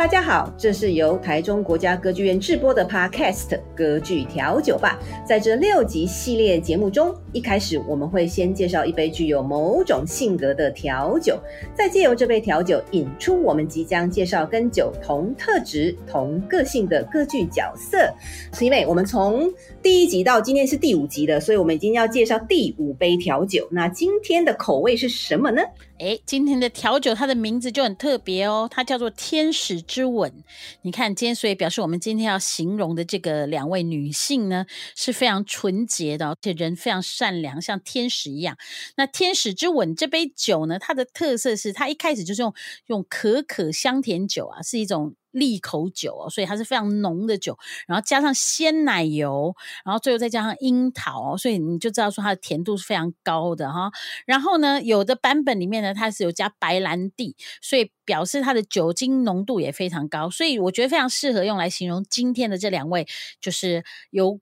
大家好，这是由台中国家歌剧院制播的 Podcast《歌剧调酒吧》。在这六集系列节目中，一开始我们会先介绍一杯具有某种性格的调酒，再借由这杯调酒引出我们即将介绍跟酒同特质、同个性的歌剧角色。是因为我们从第一集到今天是第五集的，所以我们已经要介绍第五杯调酒。那今天的口味是什么呢？哎，今天的调酒它的名字就很特别哦，它叫做天使之吻。你看，今天所以表示我们今天要形容的这个两位女性呢，是非常纯洁的，而且人非常善良，像天使一样。那天使之吻这杯酒呢，它的特色是它一开始就是用用可可香甜酒啊，是一种。利口酒哦，所以它是非常浓的酒，然后加上鲜奶油，然后最后再加上樱桃，所以你就知道说它的甜度是非常高的哈。然后呢，有的版本里面呢，它是有加白兰地，所以表示它的酒精浓度也非常高，所以我觉得非常适合用来形容今天的这两位，就是有。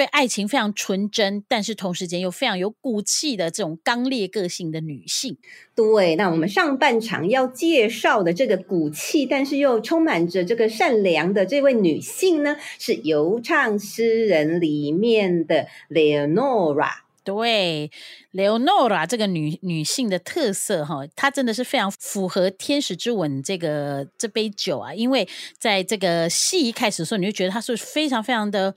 对爱情非常纯真，但是同时间又非常有骨气的这种刚烈个性的女性。对，那我们上半场要介绍的这个骨气，但是又充满着这个善良的这位女性呢，是游唱诗人里面的 Leonora。对，Leonora 这个女女性的特色哈，她真的是非常符合天使之吻这个这杯酒啊，因为在这个戏一开始的时候，你就觉得她是非常非常的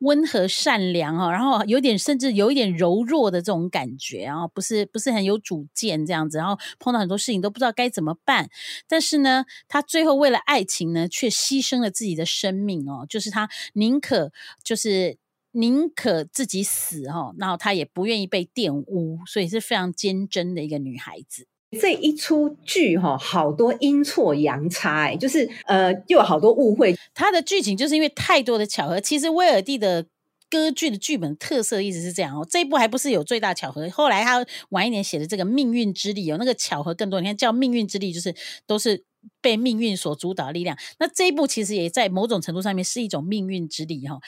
温和善良哈，然后有点甚至有一点柔弱的这种感觉，然后不是不是很有主见这样子，然后碰到很多事情都不知道该怎么办，但是呢，她最后为了爱情呢，却牺牲了自己的生命哦，就是她宁可就是。宁可自己死哈，然后她也不愿意被玷污，所以是非常坚贞的一个女孩子。这一出剧哈，好多阴错阳差哎，就是呃，又有好多误会。它的剧情就是因为太多的巧合。其实威尔第的歌剧的剧本特色一直是这样哦。这一部还不是有最大巧合，后来他晚一年写的这个命运之力有那个巧合更多。你看叫命运之力，就是都是被命运所主导的力量。那这一部其实也在某种程度上面是一种命运之力哈。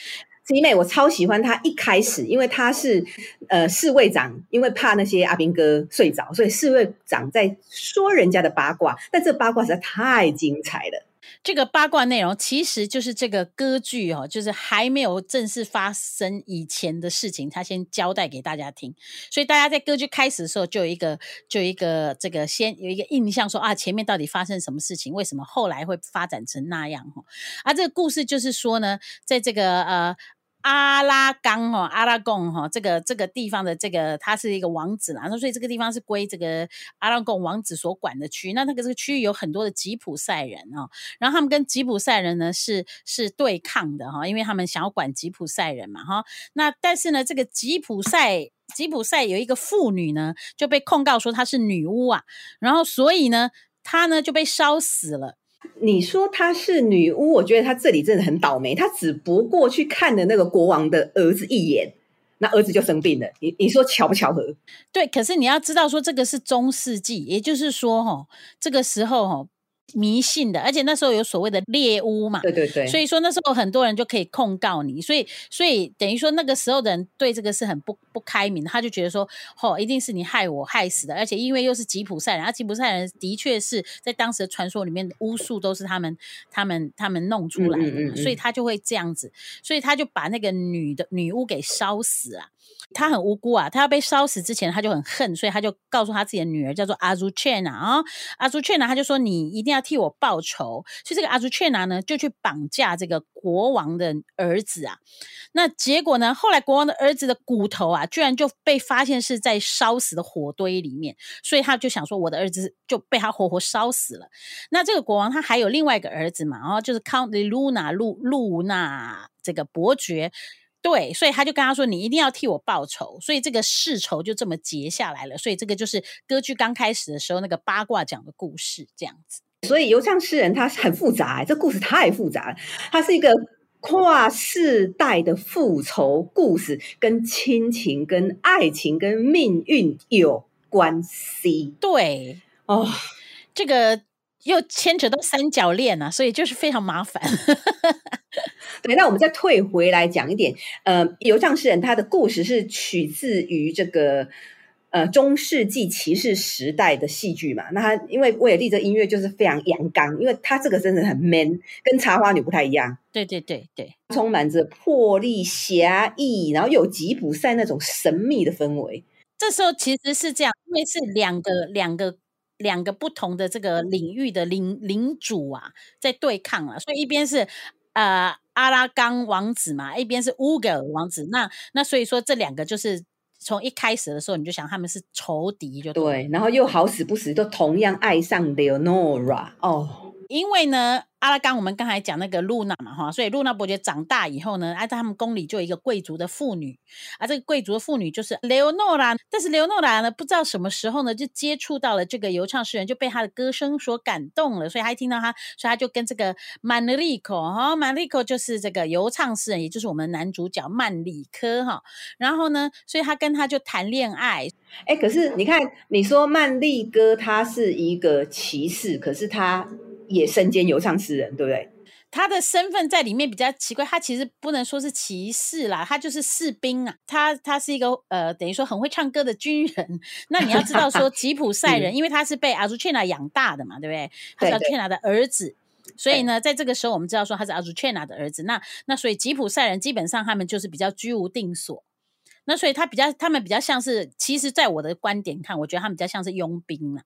因为我超喜欢他一开始，因为他是呃侍卫长，因为怕那些阿兵哥睡着，所以侍卫长在说人家的八卦，但这八卦实在太精彩了。这个八卦内容其实就是这个歌剧哦，就是还没有正式发生以前的事情，他先交代给大家听，所以大家在歌剧开始的时候就有一个就有一个这个先有一个印象说啊，前面到底发生什么事情，为什么后来会发展成那样哈？啊，这个故事就是说呢，在这个呃。阿拉冈哈，阿拉贡哈，这个这个地方的这个他是一个王子啦，那所以这个地方是归这个阿拉贡王子所管的区。那那个这个区域有很多的吉普赛人哦，然后他们跟吉普赛人呢是是对抗的哈，因为他们想要管吉普赛人嘛哈。那但是呢，这个吉普赛吉普赛有一个妇女呢就被控告说她是女巫啊，然后所以呢她呢就被烧死了。你说她是女巫，我觉得她这里真的很倒霉。她只不过去看了那个国王的儿子一眼，那儿子就生病了。你你说巧不巧合？对，可是你要知道说这个是中世纪，也就是说哈，这个时候哈。迷信的，而且那时候有所谓的猎巫嘛，对对对，所以说那时候很多人就可以控告你，所以所以等于说那个时候的人对这个是很不不开明，他就觉得说，哦，一定是你害我害死的，而且因为又是吉普赛人，而吉普赛人的确是在当时的传说里面，巫术都是他们他们他们弄出来的嘛，嗯嗯嗯嗯，所以他就会这样子，所以他就把那个女的女巫给烧死了。他很无辜啊，他要被烧死之前，他就很恨，所以他就告诉他自己的女儿叫做阿朱切娜啊，阿朱切娜他就说，你一定要替我报仇，所以这个阿朱切娜呢就去绑架这个国王的儿子啊，那结果呢，后来国王的儿子的骨头啊，居然就被发现是在烧死的火堆里面，所以他就想说，我的儿子就被他活活烧死了。那这个国王他还有另外一个儿子嘛，然后就是 Count Luna 路路纳这个伯爵。对，所以他就跟他说：“你一定要替我报仇。”所以这个世仇就这么结下来了。所以这个就是歌剧刚开始的时候那个八卦讲的故事，这样子。所以游唱诗人他很复杂，这故事太复杂了。它是一个跨世代的复仇故事，跟亲情、跟爱情、跟命运有关系。对哦，这个。又牵扯到三角恋啊，所以就是非常麻烦。对，那我们再退回来讲一点，呃，游唱诗人他的故事是取自于这个呃中世纪骑士时代的戏剧嘛。那他因为威尔第这音乐就是非常阳刚，因为他这个真的很 man，跟茶花女不太一样。对对对对，充满着魄力、侠义，然后又有吉普赛那种神秘的氛围。这时候其实是这样，因为是两个两个。两个不同的这个领域的领领主啊，在对抗啊，所以一边是呃阿拉冈王子嘛，一边是乌格尔王子。那那所以说这两个就是从一开始的时候你就想他们是仇敌，就对，对，然后又好死不死都同样爱上 Leonora 哦，因为呢。阿拉冈，我们刚才讲那个露娜嘛，哈，所以露娜伯爵长大以后呢，哎，在他们宫里就有一个贵族的妇女，啊，这个贵族的妇女就是雷欧诺拉，但是雷欧诺拉呢，不知道什么时候呢，就接触到了这个游唱诗人，就被他的歌声所感动了，所以他一听到他，所以他就跟这个曼利科，哈，曼利科就是这个游唱诗人，也就是我们男主角曼里科，哈，然后呢，所以他跟他就谈恋爱，哎，可是你看，你说曼利哥他是一个骑士，可是他。也身兼游唱诗人，对不对？他的身份在里面比较奇怪，他其实不能说是骑士啦，他就是士兵啊。他他是一个呃，等于说很会唱歌的军人。那你要知道说吉普赛人，因为他是被阿朱切纳养大的嘛，对不对？他是阿朱切纳的儿子，所以呢，在这个时候我们知道说他是阿朱切纳的儿子。那那所以吉普赛人基本上他们就是比较居无定所。那所以他比较，他们比较像是，其实，在我的观点看，我觉得他们比较像是佣兵了。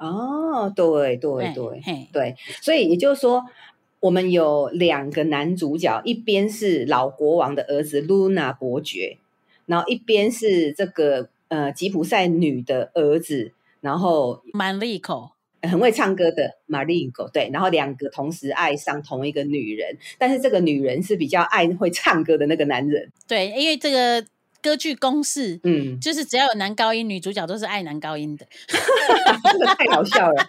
哦，对对对对，所以也就是说，我们有两个男主角，一边是老国王的儿子露娜伯爵，然后一边是这个呃吉普赛女的儿子，然后曼利科很会唱歌的马利科，对，然后两个同时爱上同一个女人，但是这个女人是比较爱会唱歌的那个男人，对，因为这个。歌剧公式，嗯，就是只要有男高音，女主角都是爱男高音的，这个太搞笑了。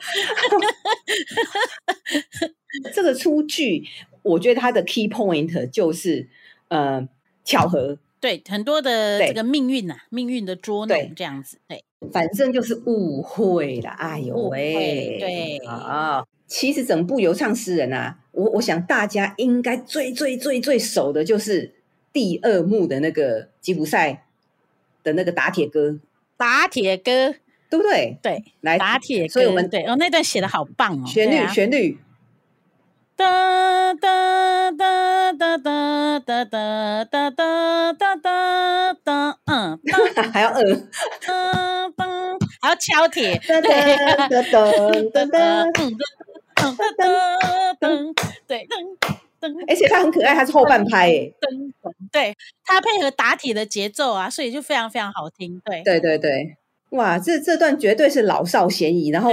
这个出剧，我觉得它的 key point 就是呃巧合，对很多的这个命运呐、啊，命运的捉弄这样子，对，反正就是误会了。哎呦喂，对啊、哦，其实整部游唱诗人啊，我我想大家应该最最最最熟的就是。第二幕的那个吉普赛的那个打铁歌，打铁歌。对不对？对，来打铁歌，所以我们对哦，那段写的好棒哦，旋律、啊、旋律，哒哒哒哒哒哒哒哒哒哒哒，嗯，还要二，噔噔，还要敲铁，哒哒哒哒哒哒，噔噔噔噔，对噔。而且他很可爱，他是后半拍诶，对，他配合打铁的节奏啊，所以就非常非常好听，对，对对对。哇，这这段绝对是老少咸宜。然后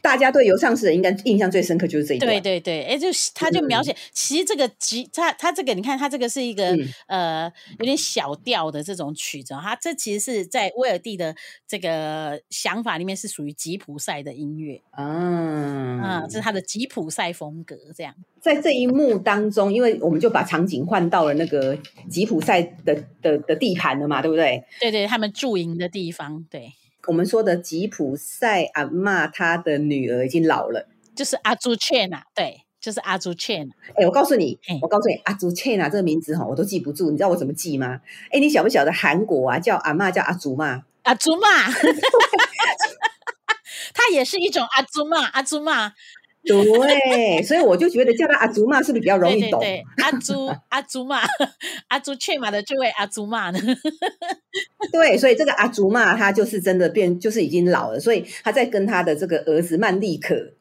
大家对游唱诗人应该印象最深刻就是这一段。对对对，哎，就他就描写，嗯、其实这个吉他他这个你看他这个是一个、嗯、呃有点小调的这种曲子，他这其实是在威尔第的这个想法里面是属于吉普赛的音乐啊啊，这是他的吉普赛风格这样。在这一幕当中，因为我们就把场景换到了那个吉普赛的的的地盘了嘛，对不对？对对，他们驻营的地方，对。我们说的吉普赛阿妈，她的女儿已经老了，就是阿朱切娜，对，就是阿朱雀娜。哎，我告诉你，我告诉你，阿朱雀娜这个名字哈，我都记不住。你知道我怎么记吗？哎，你晓不晓得韩国啊，叫阿妈叫阿祖嘛，阿祖妈，她也是一种阿祖嘛，阿祖妈。对，所以我就觉得叫他阿祖玛是不是比较容易懂？对对对，阿祖阿祖玛，阿祖雀马的这位阿祖玛呢？对，所以这个阿祖玛他就是真的变，就是已经老了，所以他在跟他的这个儿子曼利可，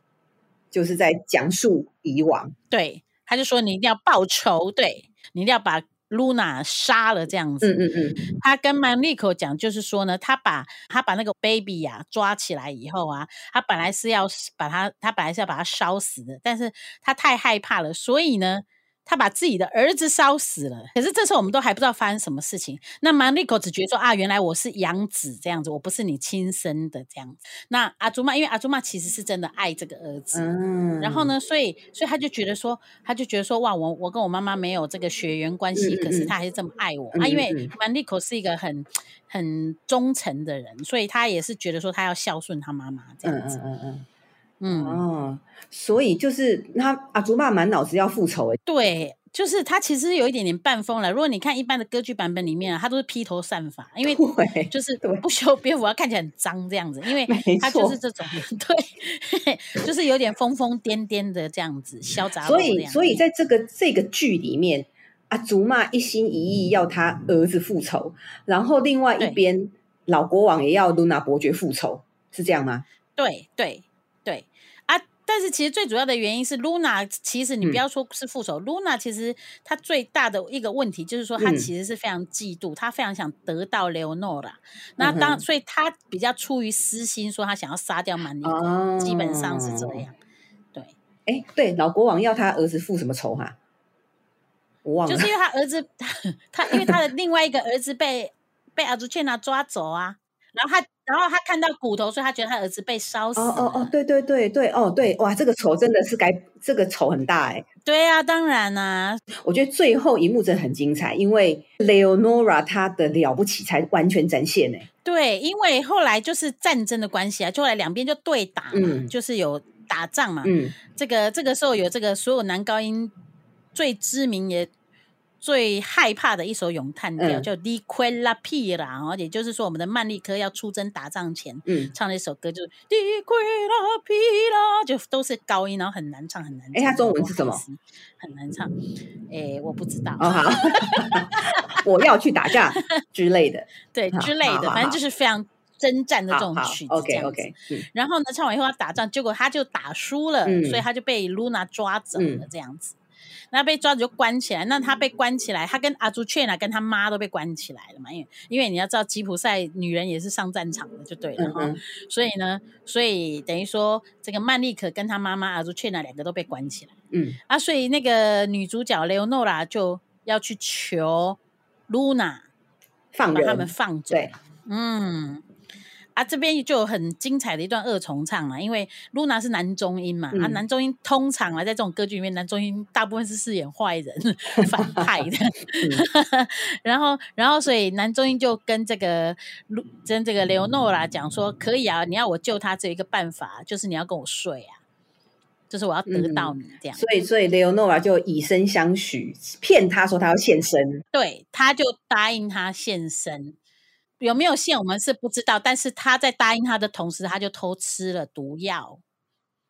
就是在讲述以往。对，他就说你一定要报仇，对，你一定要把。露娜杀了这样子，嗯嗯。嗯，他跟曼利科讲，就是说呢，他把他把那个 baby 呀、啊、抓起来以后啊，他本来是要把他，他本来是要把他烧死的，但是他太害怕了，所以呢，他把自己的儿子烧死了。可是这时候我们都还不知道发生什么事情。那曼利科只觉得说啊，原来我是养子这样子，我不是你亲生的这样子。那阿祖玛，因为阿祖玛其实是真的爱这个儿子，嗯，然后呢，所以所以他就觉得说，他就觉得说，哇，我我跟我妈妈没有这个血缘关系，嗯、可是他还是这么爱我、嗯、啊，因为曼利科是一个很很忠诚的人，所以他也是觉得说他要孝顺他妈妈这样子，嗯嗯嗯。嗯嗯哦，所以就是他阿祖玛满脑子要复仇哎，对，就是他其实有一点点半疯了。如果你看一般的歌剧版本里面啊，他都是披头散发，因为就是 不修边幅，要看起来很脏这样子，因为他就是这种 对，就是有点疯疯癫癫的这样子，嚣张。所以，所以在这个这个剧里面，阿祖玛一心一意要他儿子复仇，然后另外一边老国王也要露娜伯爵复仇，是这样吗？对对。但是其实最主要的原因是，Luna 其实你不要说是复仇，嗯，Luna 其实她最大的一个问题就是说，她其实是非常嫉妒，她、嗯、非常想得到 Leonora。那当所以她比较出于私心，说她想要杀掉曼利科，哦，基本上是这样。对，哎，对，老国王要他儿子复什么仇哈？我忘了，就是因为他儿子，他因为他的另外一个儿子被被阿朱切娜抓走啊，然后他。然后他看到骨头，所以他觉得他儿子被烧死了。哦哦哦，对对对对，哦对，哇，这个仇真的是该这个仇很大哎。对啊，当然啊。我觉得最后一幕真的很精彩，因为 Leonora 她的了不起才完全展现哎。对，因为后来就是战争的关系啊，就后来两边就对打嘛，嗯，就是有打仗嘛。嗯，这个这个时候有这个所有男高音最知名也。最害怕的一首咏叹调叫《Di quella pira》哦，也就是说，我们的曼利科要出征打仗前，嗯，唱的一首歌就是《Di quella pira》，就都是高音，然后很难唱，很难唱。哎，它中文是什么？很难唱。哎，我不知道。哦，好，我要去打仗之类的，对，之类的，反正就是非常征战的这种曲子。OK OK。然后呢，唱完以后要打仗，结果他就打输了，所以他就被露娜抓走了，这样子。那被抓着就关起来，那他被关起来，他跟阿朱雀娜跟他妈都被关起来了嘛？因为因为你要知道吉普赛女人也是上战场的，就对了哈、嗯。所以呢，所以等于说这个曼丽可跟他妈妈阿朱雀娜两个都被关起来。嗯啊，所以那个女主角雷欧诺拉就要去求露娜放把他们放走。嗯。啊，这边就有很精彩的一段二重唱嘛，因为露娜是男中音嘛，嗯、啊，男中音通常啊，在这种歌剧里面，男中音大部分是饰演坏人、反派的，嗯、然后，然后，所以男中音就跟这个露，跟这个雷欧诺拉讲说，可以啊，你要我救他，只有一个办法就是你要跟我睡啊，就是我要得到你这样，嗯、所以，所以雷欧诺拉就以身相许，骗他说他要献身，对，他就答应他献身。有没有线我们是不知道，但是他在答应他的同时，他就偷吃了毒药，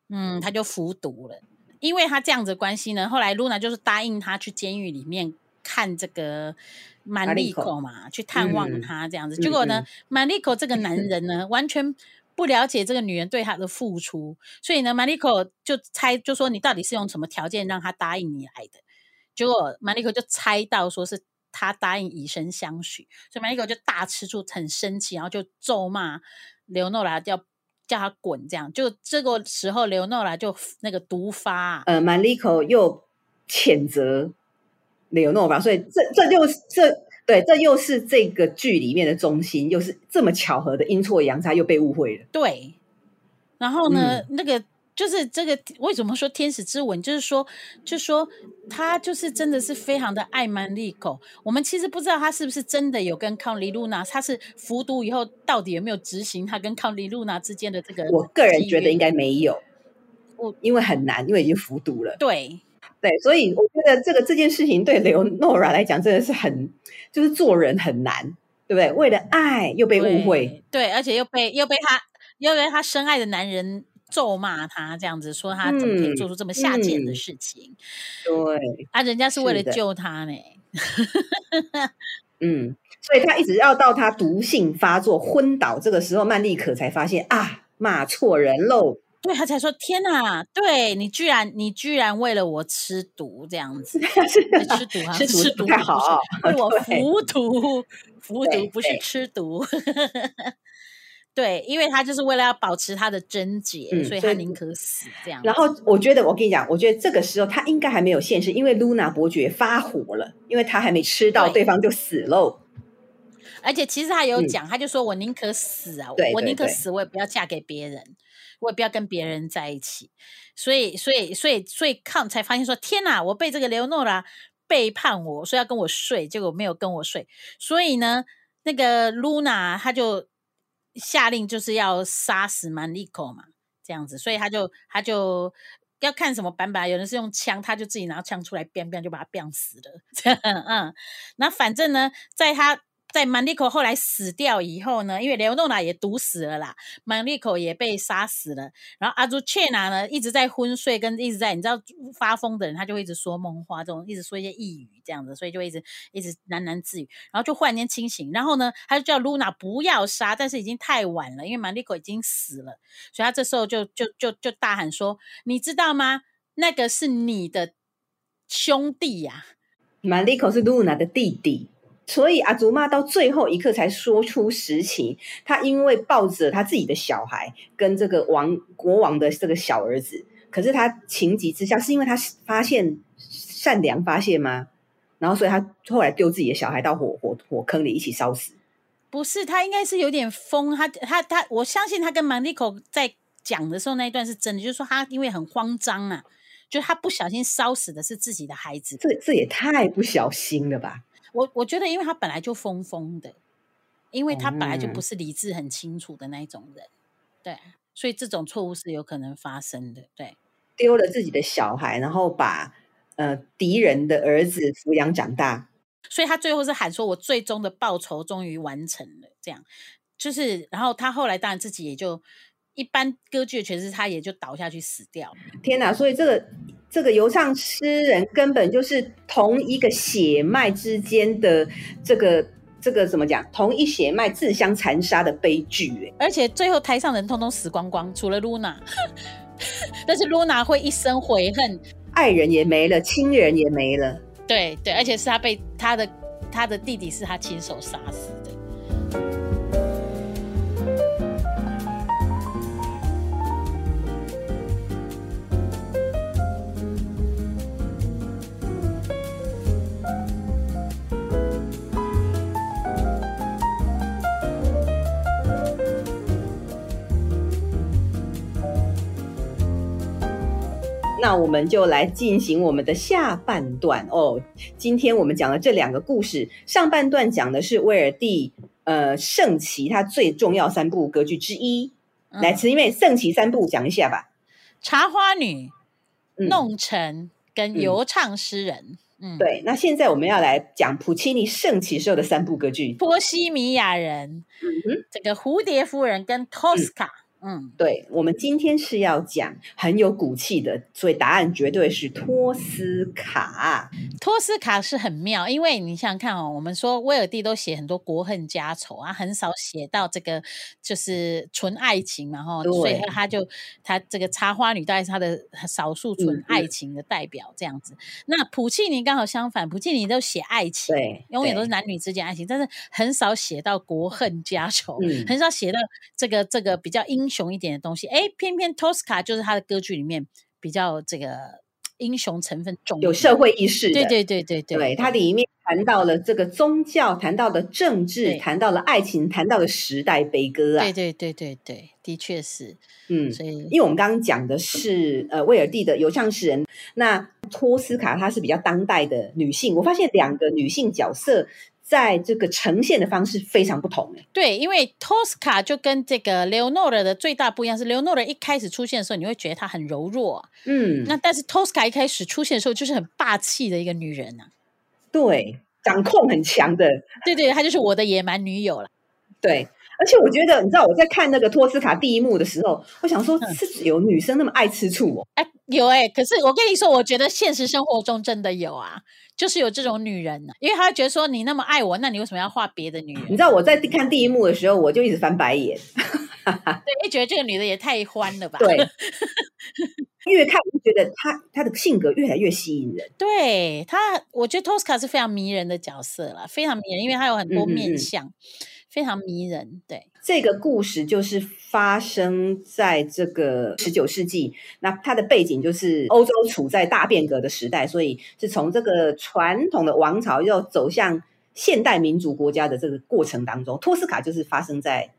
嗯，他就服毒了。因为他这样子的关系呢，后来露娜就是答应他去监狱里面看这个曼利口嘛，去探望他这样子。嗯、结果呢，曼利口这个男人呢，完全不了解这个女人对他的付出，所以呢，曼利科就猜，就说你到底是用什么条件让他答应你来的？结果曼利科就猜到说是。他答应以身相许，所以曼利科就大吃醋，很生气，然后就咒骂刘诺拉，叫叫他滚。这样，就这个时候，刘诺拉就那个毒发。呃，曼利科又谴责刘诺拉，所以这这就这对，这又是这个剧里面的中心，又是这么巧合的阴错阳差，又被误会了。对，然后呢，嗯、那个。就是这个为什么说天使之吻？就是说，就是说他就是真的是非常的爱曼利科。我们其实不知道他是不是真的有跟康利露娜，他是服毒以后到底有没有执行他跟康利露娜之间的这个？我个人觉得应该没有，我因为很难，因为已经服毒了。对对，所以我觉得这个这件事情对雷欧诺拉来讲真的是很，就是做人很难，对不对？为了爱又被误会，对，对，而且又被又被他又被他深爱的男人。咒骂他这样子，说他怎么可以做出这么下贱的事情？嗯嗯、对啊，人家是为了救他呢。嗯，所以他一直要到他毒性发作昏倒这个时候，曼丽可才发现啊，骂错人喽。对，他才说天哪，对你居然你居然为了我吃毒这样子，吃毒啊，吃毒太好，为我服毒，服毒不是吃毒。对，因为他就是为了要保持他的贞洁，嗯、所以他宁可死这样。然后我觉得，我跟你讲，我觉得这个时候他应该还没有现世，因为露娜伯爵发火了，因为他还没吃到，对方就死喽。而且其实他有讲，嗯、他就说我宁可死啊，我宁可死，我也不要嫁给别人，我也不要跟别人在一起。所以，所以，所以，所以康才发现说，天哪，我被这个雷欧诺拉背叛我，说要跟我睡，结果没有跟我睡。所以呢，那个露娜她就下令就是要杀死曼利可嘛，这样子。所以他就他就要看什么版本，有人是用枪，他就自己拿枪出来，biang biang 就把他 biang 死了。嗯，那反正呢，在他。在曼丽可后来死掉以后呢，因为雷欧诺娜也毒死了啦，曼丽可也被杀死了。然后阿朱切娜呢一直在昏睡，跟一直在你知道发疯的人，他就会一直说梦话，这种一直说一些异语这样子，所以就一直一直喃喃自语。然后就忽然间清醒，然后呢，他就叫露娜不要杀，但是已经太晚了，因为曼丽可已经死了，所以他这时候就就就就大喊说：“你知道吗？那个是你的兄弟呀、啊，曼丽可是露娜的弟弟。”所以阿祖妈到最后一刻才说出实情，他因为抱着他自己的小孩跟这个王国王的这个小儿子，可是他情急之下，是因为他发现善良发现吗？然后所以他后来丢自己的小孩到火火火坑里一起烧死。不是，他应该是有点疯，他他他，我相信他跟曼丽可在讲的时候那一段是真的，就是说他因为很慌张啊，就他不小心烧死的是自己的孩子，这这也太不小心了吧。我我觉得，因为他本来就疯疯的，因为他本来就不是理智很清楚的那一种人，嗯、对，所以这种错误是有可能发生的。对，丢了自己的小孩，然后把呃敌人的儿子抚养长大，所以他最后是喊说：“我最终的报仇终于完成了。”这样就是，然后他后来当然自己也就一般歌剧的诠释，他也就倒下去死掉。天哪！所以这个。这个游唱诗人根本就是同一个血脉之间的这个这个怎么讲？同一血脉自相残杀的悲剧，而且最后台上人通通死光光，除了露娜，但是露娜会一生悔恨，爱人也没了，亲人也没了。对对，而且是他被他的他的弟弟是他亲手杀死。那我们就来进行我们的下半段哦。今天我们讲了这两个故事，上半段讲的是威尔第呃圣骑他最重要三部歌剧之一。嗯、来，慈妹圣骑三部讲一下吧。茶花女、弄臣跟游唱诗人。嗯，嗯对。那现在我们要来讲普契尼圣骑时候的三部歌剧：波西米亚人，嗯哼，这个蝴蝶夫人跟托斯卡。嗯嗯，对，我们今天是要讲很有骨气的，所以答案绝对是托斯卡。托斯卡是很妙，因为你想想看哦，我们说威尔第都写很多国恨家仇啊，很少写到这个就是纯爱情嘛，哈对，所以他就他这个插花女大概是他的少数纯爱情的代表这样子。嗯、那普契尼刚好相反，普契尼都写爱情，对，永远都是男女之间爱情，但是很少写到国恨家仇，嗯、很少写到这个这个比较英。雄一点的东西，哎，偏偏托斯卡就是他的歌剧里面比较这个英雄成分重，有社会意识的。对对对对对，对，它里面谈到了这个宗教，谈到了政治，对谈到了爱情，谈到了时代悲歌啊。对对对对对，的确是，嗯，所以因为我们刚刚讲的是呃威尔第的有唱诗人，那托斯卡她是比较当代的女性，我发现两个女性角色。在这个呈现的方式非常不同。对，因为 Tosca 就跟这个 Leonora 的最大不一样是，，Leonora 一开始出现的时候，你会觉得她很柔弱，嗯，那但是 Tosca 一开始出现的时候，就是很霸气的一个女人呐、啊，对，掌控很强的，对对，她就是我的野蛮女友了，对，而且我觉得，你知道我在看那个托斯卡第一幕的时候，我想说，是有女生那么爱吃醋哦？哎、嗯，有哎、欸，可是我跟你说，我觉得现实生活中真的有啊。就是有这种女人呢、啊，因为她会觉得说，你那么爱我，那你为什么要画别的女人？你知道我在看第一幕的时候，我就一直翻白眼。对，一觉得这个女的也太欢了吧？对，越看我就觉得她她的性格越来越吸引人。对她，我觉得托斯卡是非常迷人的角色了，非常迷人，因为她有很多面相，嗯嗯嗯非常迷人。对，这个故事就是发生在这个十九世纪，那它的背景就是欧洲处在大变革的时代，所以是从这个传统的王朝要走向现代民族国家的这个过程当中，托斯卡就是发生在。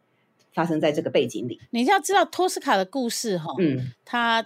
发生在这个背景里，你要知道托斯卡的故事哈，嗯，他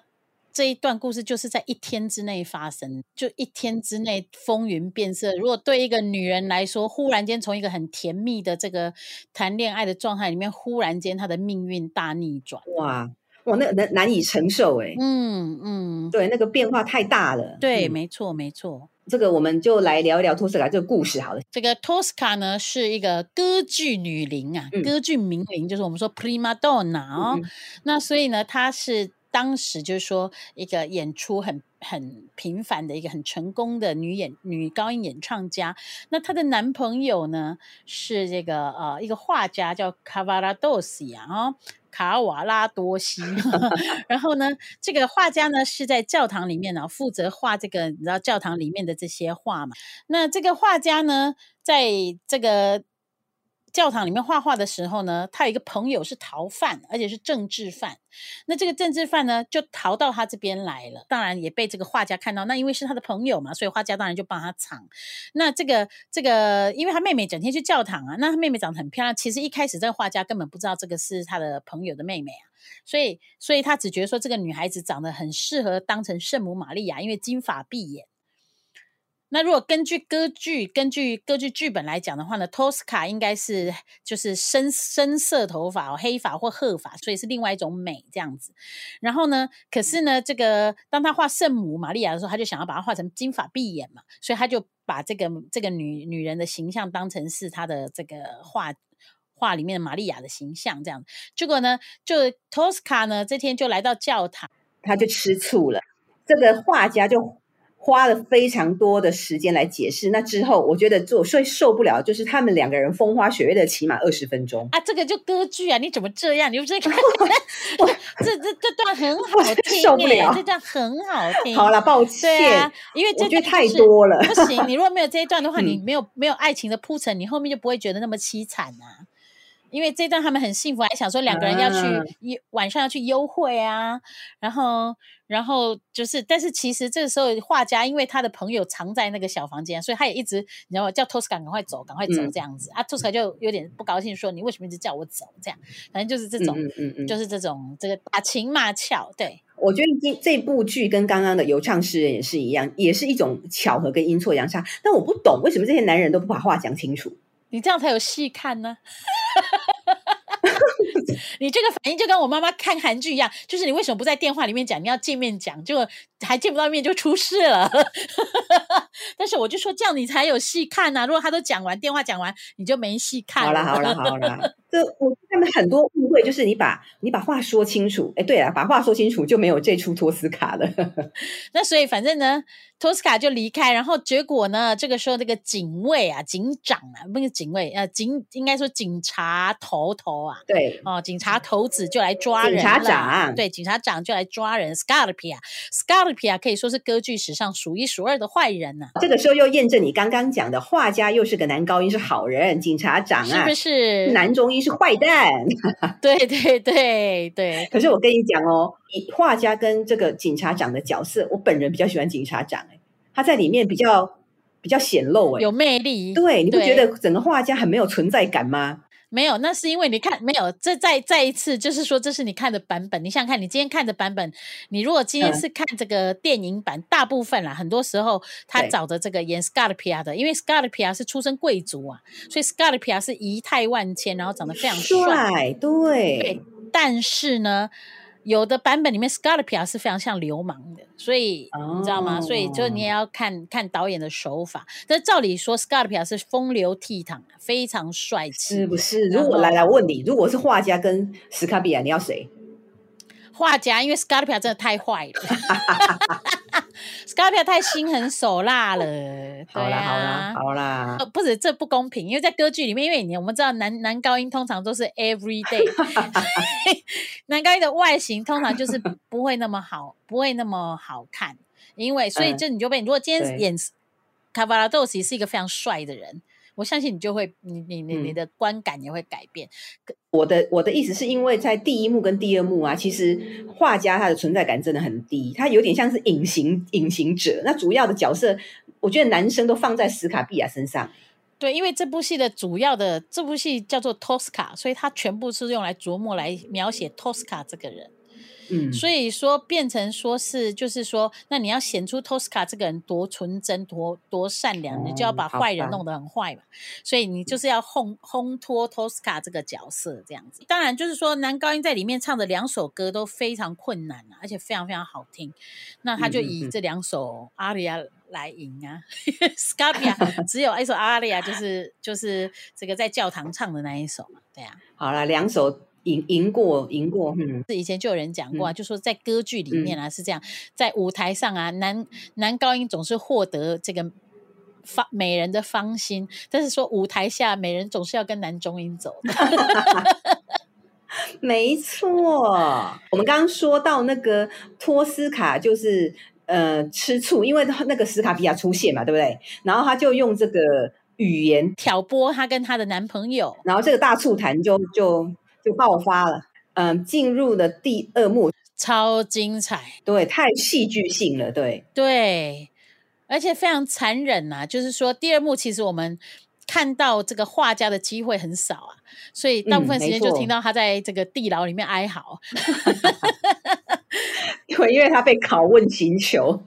这一段故事就是在一天之内发生，就一天之内风云变色。如果对一个女人来说，忽然间从一个很甜蜜的这个谈恋爱的状态里面，忽然间她的命运大逆转，哇哇，那难难以承受哎，嗯嗯，对，那个变化太大了，对，嗯、没错没错。这个我们就来聊一聊托斯卡这个故事好了。这个托斯卡呢是一个歌剧女伶啊，嗯、歌剧名伶，就是我们说 prima donna 哦。嗯、那所以呢，她是当时就是说一个演出很很频繁的一个很成功的女演女高音演唱家。那她的男朋友呢是这个呃一个画家叫卡瓦拉多西啊。卡瓦拉多西，然后呢，这个画家呢是在教堂里面呢负责画这个，你知道教堂里面的这些画嘛？那这个画家呢，在这个。教堂里面画画的时候呢，他有一个朋友是逃犯，而且是政治犯。那这个政治犯呢，就逃到他这边来了，当然也被这个画家看到。那因为是他的朋友嘛，所以画家当然就帮他藏。那这个这个，因为他妹妹整天去教堂啊，那他妹妹长得很漂亮。其实一开始这个画家根本不知道这个是他的朋友的妹妹啊，所以所以他只觉得说这个女孩子长得很适合当成圣母玛利亚，因为金发碧眼。那如果根据歌剧，根据歌剧剧本来讲的话呢，托斯卡应该是就是深深色头发、黑发或褐发，所以是另外一种美这样子。然后呢，可是呢，这个当他画圣母玛利亚的时候，他就想要把它画成金发碧眼嘛，所以他就把这个这个女女人的形象当成是他的这个画画里面的玛利亚的形象这样。结果呢，就托斯卡呢这天就来到教堂，他就吃醋了，这个画家就。花了非常多的时间来解释，那之后我觉得做最受不了就是他们两个人风花雪月的起码二十分钟啊！这个就歌剧啊，你怎么这样？你不是看我这这这段很好听，受不了，这段很好听。好了，抱歉，啊、因为这太多了，不行。你如果没有这一段的话，你没有没有爱情的铺陈，你后面就不会觉得那么凄惨啊。因为这段他们很幸福，还想说两个人要去、啊、晚上要去幽会啊，然后。然后就是，但是其实这个时候画家因为他的朋友藏在那个小房间，所以他也一直你知道吗？叫托斯卡赶快走，赶快走这样子、嗯、啊。托斯卡就有点不高兴，说你为什么一直叫我走？这样，反正就是这种，嗯嗯嗯、就是这种这个打情骂俏。对，我觉得这这部剧跟刚刚的游唱诗人也是一样，也是一种巧合跟阴错阳差。但我不懂为什么这些男人都不把话讲清楚，你这样才有戏看呢。你这个反应就跟我妈妈看韩剧一样，就是你为什么不在电话里面讲，你要见面讲，就还见不到面就出事了。但是我就说这样你才有戏看呐、啊，如果他都讲完电话讲完，你就没戏看了。好了好了 好了，这我他们很多误会，就是你把你把话说清楚，哎，对啊，把话说清楚就没有这出托斯卡了。那所以反正呢。托斯卡就离开，然后结果呢？这个时候，这个警卫啊，警长啊，不是警卫，呃，警应该说警察头头啊，对，哦，警察头子就来抓人，警察长，对，警察长就来抓人。Scarpia，Scarpia 可以说是歌剧史上数一数二的坏人呢、啊。这个时候又验证你刚刚讲的，画家又是个男高音是好人，警察长啊，是不是男中音是坏蛋？对对对对。可是我跟你讲哦。画家跟这个警察长的角色，我本人比较喜欢警察长，哎，他在里面比较比较显露，哎，有魅力。对，你不觉得整个画家很没有存在感吗？没有，那是因为你看没有，这再再一次就是说，这是你看的版本。你想想看，你今天看的版本，你如果今天是看这个电影版，嗯、大部分啦，很多时候他找的这个演 Scarpia 的，因为 Scarpia 是出身贵族啊，所以 Scarpia 是仪态万千，然后长得非常帅，对，但是呢。有的版本里面，Scarpia 是非常像流氓的，所以、oh. 你知道吗？所以就你也要看看导演的手法。但照理说，Scarpia 是风流倜傥，非常帅气，是不是？如果来来问你，如果是画家跟 Scarpia，你要谁？画家，因为 Scarpia 真的太坏了 Scarpia 太心狠手辣了。好啦，好啦，好啦。不是，这不公平，因为在歌剧里面，因为你我们知道男男高音通常都是 every day，男高音的外形通常就是不会那么好，不会那么好看，因为所以就你就被，如果今天演卡巴拉多西是一个非常帅的人。我相信你就会，你你你你的观感也会改变。嗯、我的我的意思是因为在第一幕跟第二幕啊，其实画家他的存在感真的很低，他有点像是隐形隐形者。那主要的角色，我觉得男生都放在史卡碧亚身上。对，因为这部戏的主要的这部戏叫做托斯卡，所以他全部是用来琢磨来描写托斯卡这个人。嗯，所以说变成说是，就是说，那你要显出 Tosca 这个人多纯真、多多善良，你就要把坏人弄得很坏嘛。所以你就是要烘烘托 Tosca 这个角色这样子。当然，就是说男高音在里面唱的两首歌都非常困难啊，而且非常非常好听。那他就以这两首阿里亚来赢啊。Scarpia 只有一首阿里亚，就是就是这个在教堂唱的那一首嘛。对啊，好了，两首。赢赢过，赢过，嗯，是以前就有人讲过啊，嗯、就说在歌剧里面啊、嗯、是这样，在舞台上啊，男男高音总是获得这个芳美人的芳心，但是说舞台下美人总是要跟男中音走的。没错，我们刚刚说到那个托斯卡，就是呃吃醋，因为那个斯卡皮亚出现嘛，对不对？然后他就用这个语言挑拨她跟她的男朋友，然后这个大醋坛就就。就爆发了，嗯，进入了第二幕，超精彩，对，太戏剧性了，对，对，而且非常残忍呐、啊。就是说，第二幕其实我们看到这个画家的机会很少啊，所以大部分时间就听到他在这个地牢里面哀嚎，对，因为他被拷问刑求。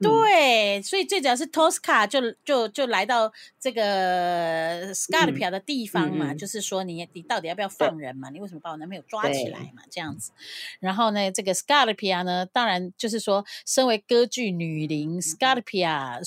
对，所以最主要是托斯卡就就就来到这个 Scarpia 的地方嘛，就是说你你到底要不要放人嘛？你为什么把我男朋友抓起来嘛？这样子，然后呢，这个 Scarpia 呢，当然就是说，身为歌剧女伶 Scarpia。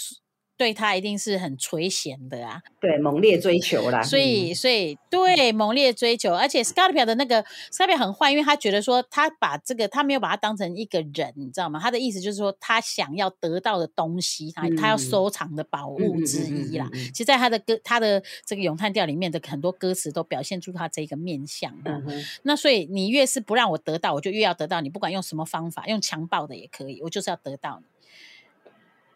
对他一定是很垂涎的啊，对，猛烈追求啦，所以，所以，对，猛烈追求，而且 Scarpia 的那个 Scarpia 很坏，因为他觉得说，他把这个，他没有把他当成一个人，你知道吗？他的意思就是说，他想要得到的东西，他、嗯、他要收藏的宝物之一啦。其实，在他的歌，他的这个咏叹调里面的很多歌词都表现出他这个面相。嗯那所以，你越是不让我得到，我就越要得到你，不管用什么方法，用强暴的也可以，我就是要得到你。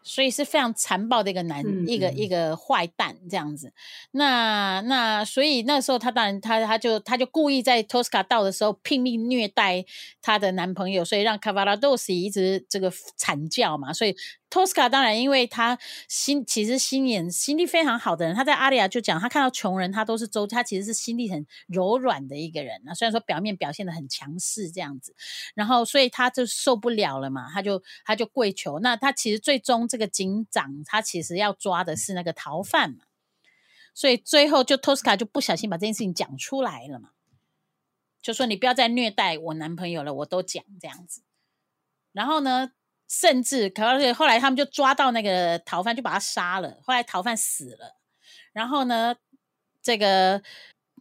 所以是非常残暴的一个男，嗯、一个一个坏蛋这样子。那那所以那时候他当然他他就他就故意在托斯卡到的时候拼命虐待他的男朋友，所以让卡瓦拉多西一直这个惨叫嘛。所以。托斯卡当然，因为他心其实心眼心地非常好的人，他在阿里亚就讲，他看到穷人，他都是周，他其实是心地很柔软的一个人啊。虽然说表面表现得很强势这样子，然后所以他就受不了了嘛，他就他就跪求。那他其实最终这个警长，他其实要抓的是那个逃犯嘛，所以最后就托斯卡就不小心把这件事情讲出来了嘛，就说你不要再虐待我男朋友了，我都讲这样子。然后呢？甚至，可是后来他们就抓到那个逃犯，就把他杀了。后来逃犯死了，然后呢，这个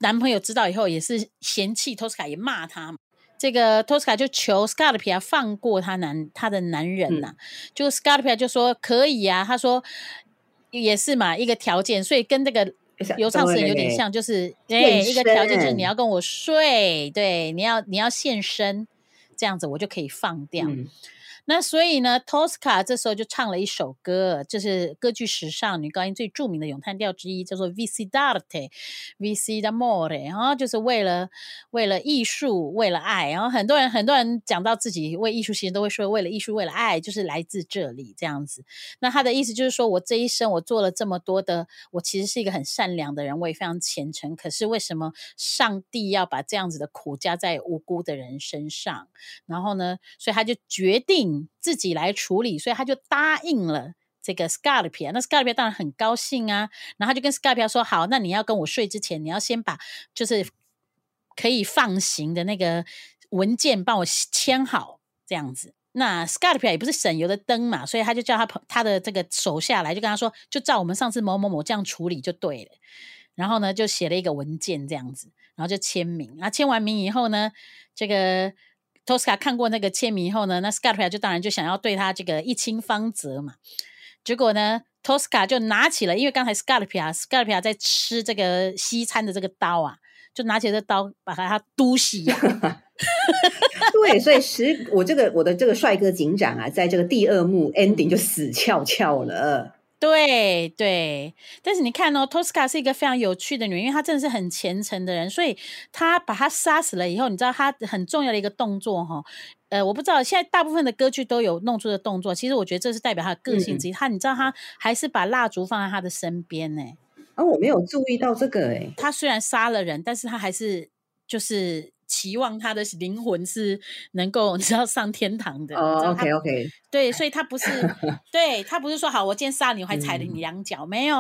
男朋友知道以后也是嫌弃托斯卡，也骂他。这个托斯卡就求 Scarpia 放过他男他的男人呐、啊，嗯、就 Scarpia 就说可以啊，他说也是嘛，一个条件，所以跟这个游唱诗有点像，就是哎，一个条件就是你要跟我睡，对，你要你要献身，这样子我就可以放掉。嗯那所以呢，托斯卡这时候就唱了一首歌，就是歌剧史上女高音最著名的咏叹调之一，叫做《Vici d'arte》，Vici d'amore，然后就是为了为了艺术，为了爱。然后很多人很多人讲到自己为艺术，其实都会说为了艺术，为了爱，就是来自这里这样子。那他的意思就是说，我这一生我做了这么多的，我其实是一个很善良的人，我也非常虔诚。可是为什么上帝要把这样子的苦加在无辜的人身上？然后呢，所以他就决定。自己来处理，所以他就答应了这个 Scarpia。那 Scarpia 当然很高兴啊，然后他就跟 Scarpia 说：“好，那你要跟我睡之前，你要先把就是可以放行的那个文件帮我签好，这样子。”那 Scarpia 也不是省油的灯嘛，所以他就叫他他的这个手下来，就跟他说：“就照我们上次某某某这样处理就对了。”然后呢，就写了一个文件这样子，然后就签名。那签完名以后呢，这个。托斯卡看过那个签名以后呢，那斯卡利亚就当然就想要对他这个一清方泽嘛。结果呢，托斯卡就拿起了，因为刚才斯卡利亚斯卡利亚在吃这个西餐的这个刀啊，就拿起这刀把他他嘟死呀。对，所以实我这个我的这个帅哥警长啊，在这个第二幕 ending 就死翘翘了。对对，但是你看哦，，Tosca 是一个非常有趣的女人，因为她真的是很虔诚的人，所以她把她杀死了以后，你知道她很重要的一个动作哈，呃，我不知道现在大部分的歌剧都有弄出的动作，其实我觉得这是代表她的个性之一。她、嗯、你知道她还是把蜡烛放在她的身边呢？啊、哦，我没有注意到这个哎。她虽然杀了人，但是她还是就是。期望他的灵魂是能够 你知道上天堂的。哦、oh,，OK OK，对，所以他不是，对他不是说好，我今天杀你，我还踩了你两脚，嗯、没有，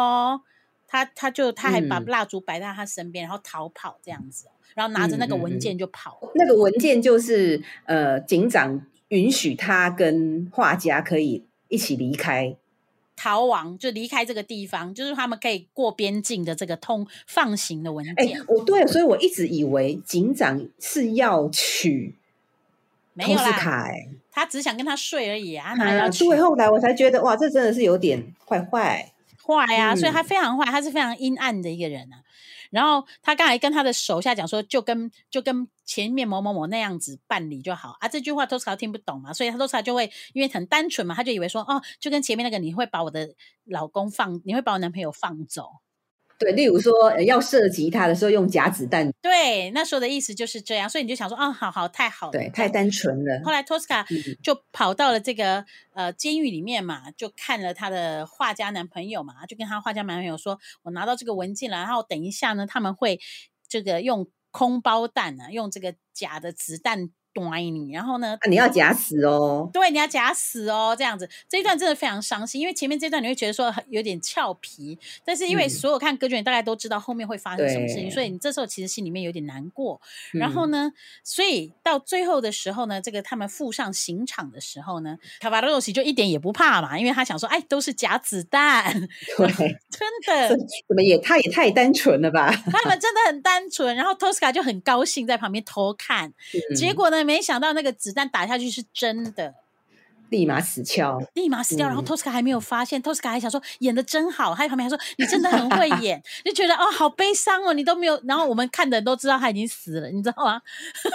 他他就他还把蜡烛摆在他身边，嗯、然后逃跑这样子，然后拿着那个文件就跑。那个文件就是呃，警长允许他跟画家可以一起离开。逃亡就离开这个地方，就是他们可以过边境的这个通放行的文件。哎，我对，所以我一直以为警长是要娶托斯卡，哎，他只想跟他睡而已啊，哪要娶？对，后来我才觉得，哇，这真的是有点坏坏坏呀，所以他非常坏，他是非常阴暗的一个人啊。然后他刚才跟他的手下讲说，就跟就跟前面某某某那样子办理就好啊。这句话托斯卡听不懂嘛，所以他托斯卡就会因为很单纯嘛，他就以为说哦，就跟前面那个你会把我的老公放，你会把我男朋友放走。对，例如说要射击他的时候用假子弹。对，那时候的意思就是这样，所以你就想说，啊、哦，好好，太好了，对，太单纯了。后来托斯卡就跑到了这个、嗯、呃监狱里面嘛，就看了他的画家男朋友嘛，就跟他画家男朋友说，我拿到这个文件了，然后等一下呢，他们会这个用空包弹啊，用这个假的子弹。你，然后呢？啊，你要假死哦！对，你要假死哦，这样子这一段真的非常伤心，因为前面这段你会觉得说有点俏皮，但是因为所有看歌剧人大概都知道后面会发生什么事情，所以你这时候其实心里面有点难过。然后呢，所以到最后的时候呢，这个他们赴上刑场的时候呢，卡瓦罗西就一点也不怕嘛，因为他想说，哎，都是假子弹，对，真的，怎么也他也太单纯了吧？他们真的很单纯，然后托斯卡就很高兴在旁边偷看，嗯、结果呢？没想到那个子弹打下去是真的，立马死翘，立马死掉。然后托斯卡还没有发现，托斯卡还想说演的真好，他在旁边还说你真的很会演，就觉得哦好悲伤哦，你都没有。然后我们看的人都知道他已经死了，你知道吗？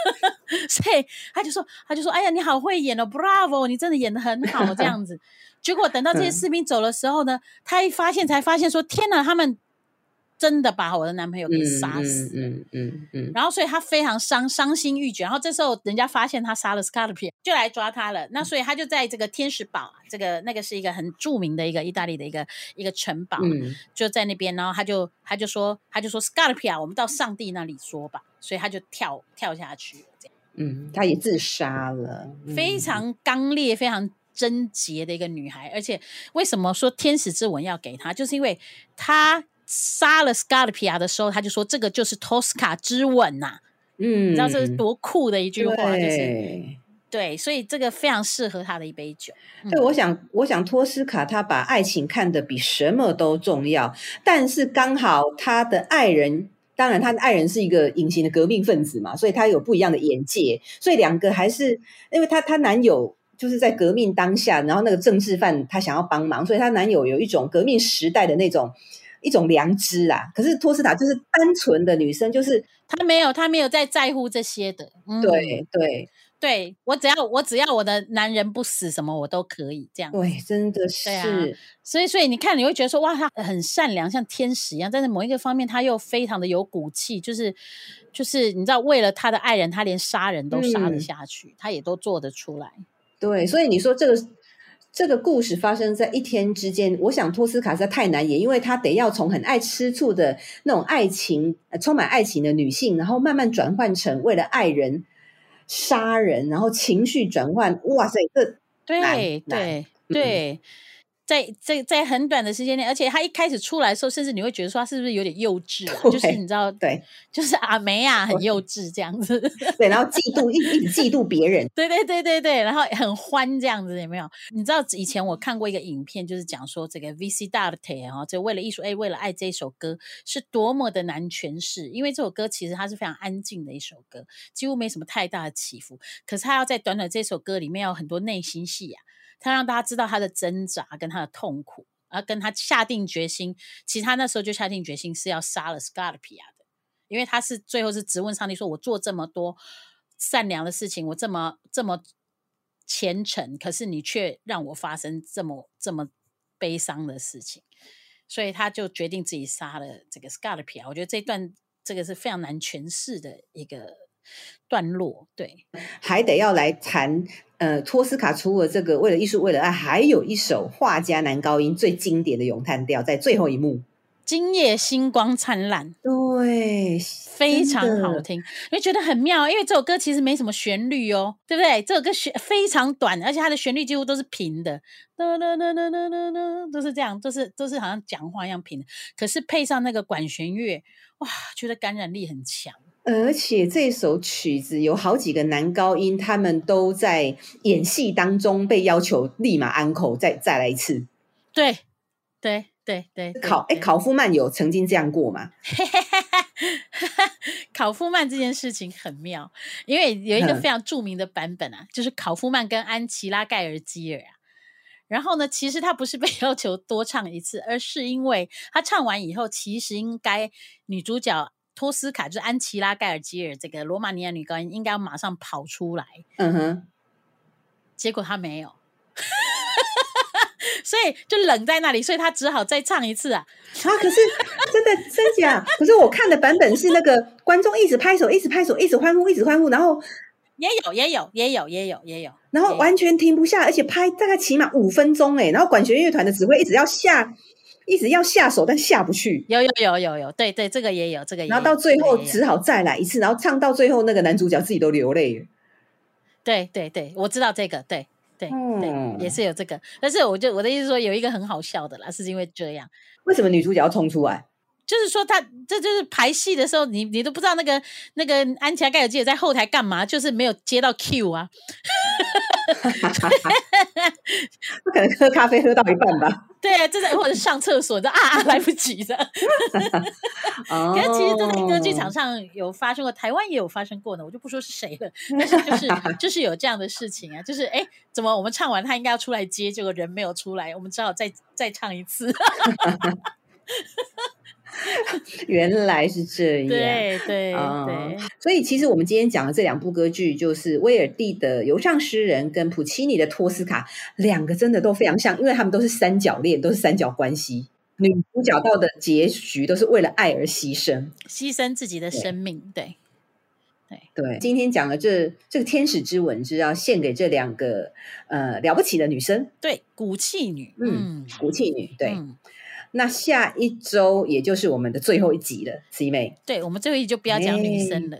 所以他就说他就说哎呀你好会演哦，Bravo，你真的演的很好这样子。结果等到这些 士兵走的时候呢，他一发现才发现说天哪，他们。真的把我的男朋友给杀死，嗯嗯嗯，嗯，然后所以他非常伤伤心欲绝，然后这时候人家发现他杀了 Scarpia，就来抓他了。那所以他就在这个天使堡，这个那个是一个很著名的一个意大利的一个一个城堡，嗯，就在那边，然后他就他就说他就说 Scarpia，我们到上帝那里说吧，所以他就跳跳下去，这样，嗯，他也自杀了，非常刚烈、非常贞洁的一个女孩，而且为什么说天使之吻要给她，就是因为她。杀了 Scarpia 的时候，他就说：“这个就是托斯卡之吻呐。”嗯，你知道这是多酷的一句话，就是对，所以这个非常适合他的一杯酒。对，我想，我想托斯卡他把爱情看得比什么都重要，但是刚好他的爱人，当然他的爱人是一个隐形的革命分子嘛，所以他有不一样的眼界，所以两个还是因为他他男友就是在革命当下，然后那个政治犯他想要帮忙，所以他男友有一种革命时代的那种。一种良知啦，可是托斯塔就是单纯的女生，就是她没有，她没有在在乎这些的。嗯、对对对，我只要我只要我的男人不死，什么我都可以这样。对，真的是。啊、所以所以你看，你会觉得说哇，她很善良，像天使一样，但是某一个方面，她又非常的有骨气，就是就是你知道，为了她的爱人，她连杀人都杀得下去，她、嗯、也都做得出来。对，所以你说这个。这个故事发生在一天之间，我想托斯卡实在太难演，因为他得要从很爱吃醋的那种爱情，充满爱情的女性，然后慢慢转换成为了爱人杀人，然后情绪转换。哇塞，这对对对。在在在很短的时间内，而且他一开始出来的时候，甚至你会觉得说他是不是有点幼稚啊？就是你知道，对，就是阿梅啊，很幼稚这样子。对，然后嫉妒一一直嫉妒别人。对对对对对，然后很欢这样子，有没有？你知道以前我看过一个影片，就是讲说这个 VC-DARTE 啊，就为了艺术，哎，为了爱这一首歌是多么的难诠释，因为这首歌其实它是非常安静的一首歌，几乎没什么太大的起伏，可是他要在短短这首歌里面有很多内心戏呀、啊。他让大家知道他的挣扎跟他的痛苦，而跟他下定决心。其实他那时候就下定决心是要杀了 Scarpia 的，因为他是最后是质问上帝说：“我做这么多善良的事情，我这么这么虔诚，可是你却让我发生这么这么悲伤的事情。”所以他就决定自己杀了这个 Scarpia。我觉得这段这个是非常难诠释的一个段落。对，还得要来谈。呃，托斯卡除了这个为了艺术为了爱，还有一首画家男高音最经典的咏叹调，在最后一幕，今夜星光灿烂，对，非常好听，你会觉得很妙，因为这首歌其实没什么旋律哦，对不对？这首歌旋非常短，而且它的旋律几乎都是平的，哒哒哒哒哒哒哒，都是这样，都是都是好像讲话一样平的，可是配上那个管弦乐，哇，觉得感染力很强。而且这首曲子有好几个男高音，他们都在演戏当中被要求立马安口，再再来一次。对，对，对，对。考哎，考夫曼有曾经这样过吗？考夫曼这件事情很妙，因为有一个非常著名的版本啊，嗯、就是考夫曼跟安琪拉盖尔基尔啊。然后呢，其实他不是被 要求多唱一次，而是因为他唱完以后，其实应该女主角。托斯卡就是安琪拉·盖尔基尔，这个罗马尼亚女高音应该要马上跑出来。嗯哼，结果她没有，所以就冷在那里，所以她只好再唱一次啊。啊，可是真的真假？可是我看的版本是那个观众一直拍手，一直拍手，一直欢呼，一直欢呼，然后也有也有也有也有也有，然后完全停不下，而且拍大概起码五分钟哎，然后管弦乐团的指挥一直要下。一直要下手，但下不去。有有有有有，对对，这个也有，这个也有。然后到最后只好再来一次，然后唱到最后，那个男主角自己都流泪了。对对对，我知道这个，对对、嗯、对，也是有这个。但是我就我的意思说，有一个很好笑的啦，是因为这样。为什么女主角要冲出来？就是说他，他这就是排戏的时候，你你都不知道那个那个安琪拉盖尔基尔在后台干嘛，就是没有接到 Q 啊。不可能喝咖啡喝到一半吧？对啊，就在或者上厕所的啊啊，来不及的。可是其实这在歌剧场上有发生过，台湾也有发生过呢，我就不说是谁了。但是就是就是有这样的事情啊，就是哎，怎么我们唱完他应该要出来接，结果人没有出来，我们只好再再唱一次。原来是这样，对对、嗯、对，所以其实我们今天讲的这两部歌剧，就是威尔第的《游唱诗人》跟普契尼的《托斯卡》，两个真的都非常像，因为他们都是三角恋，都是三角关系。女主角到的结局都是为了爱而牺牲，牺牲自己的生命。对对对，今天讲的这这个天使之吻是要献给这两个呃了不起的女生，对，骨气女，嗯，骨气女，对。嗯那下一周也就是我们的最后一集了，C 妹。对，我们最后一集就不要讲女生了。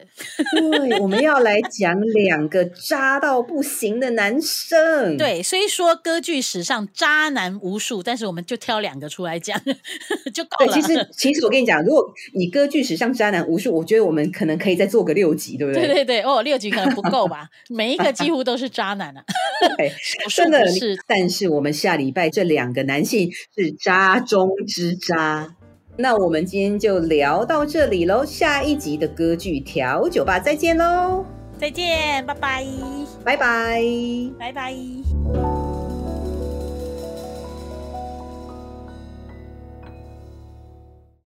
对，我们要来讲两个渣到不行的男生。对，虽说歌剧史上渣男无数，但是我们就挑两个出来讲 就够了。对，其实 其实我跟你讲，如果以歌剧史上渣男无数，我觉得我们可能可以再做个六集，对不对？对对对，哦，六集可能不够吧？每一个几乎都是渣男啊。对，真的是。但是我们下礼拜这两个男性是渣中之渣，那我们今天就聊到这里喽。下一集的歌剧调酒吧再见喽！再见，拜拜，拜拜，拜拜。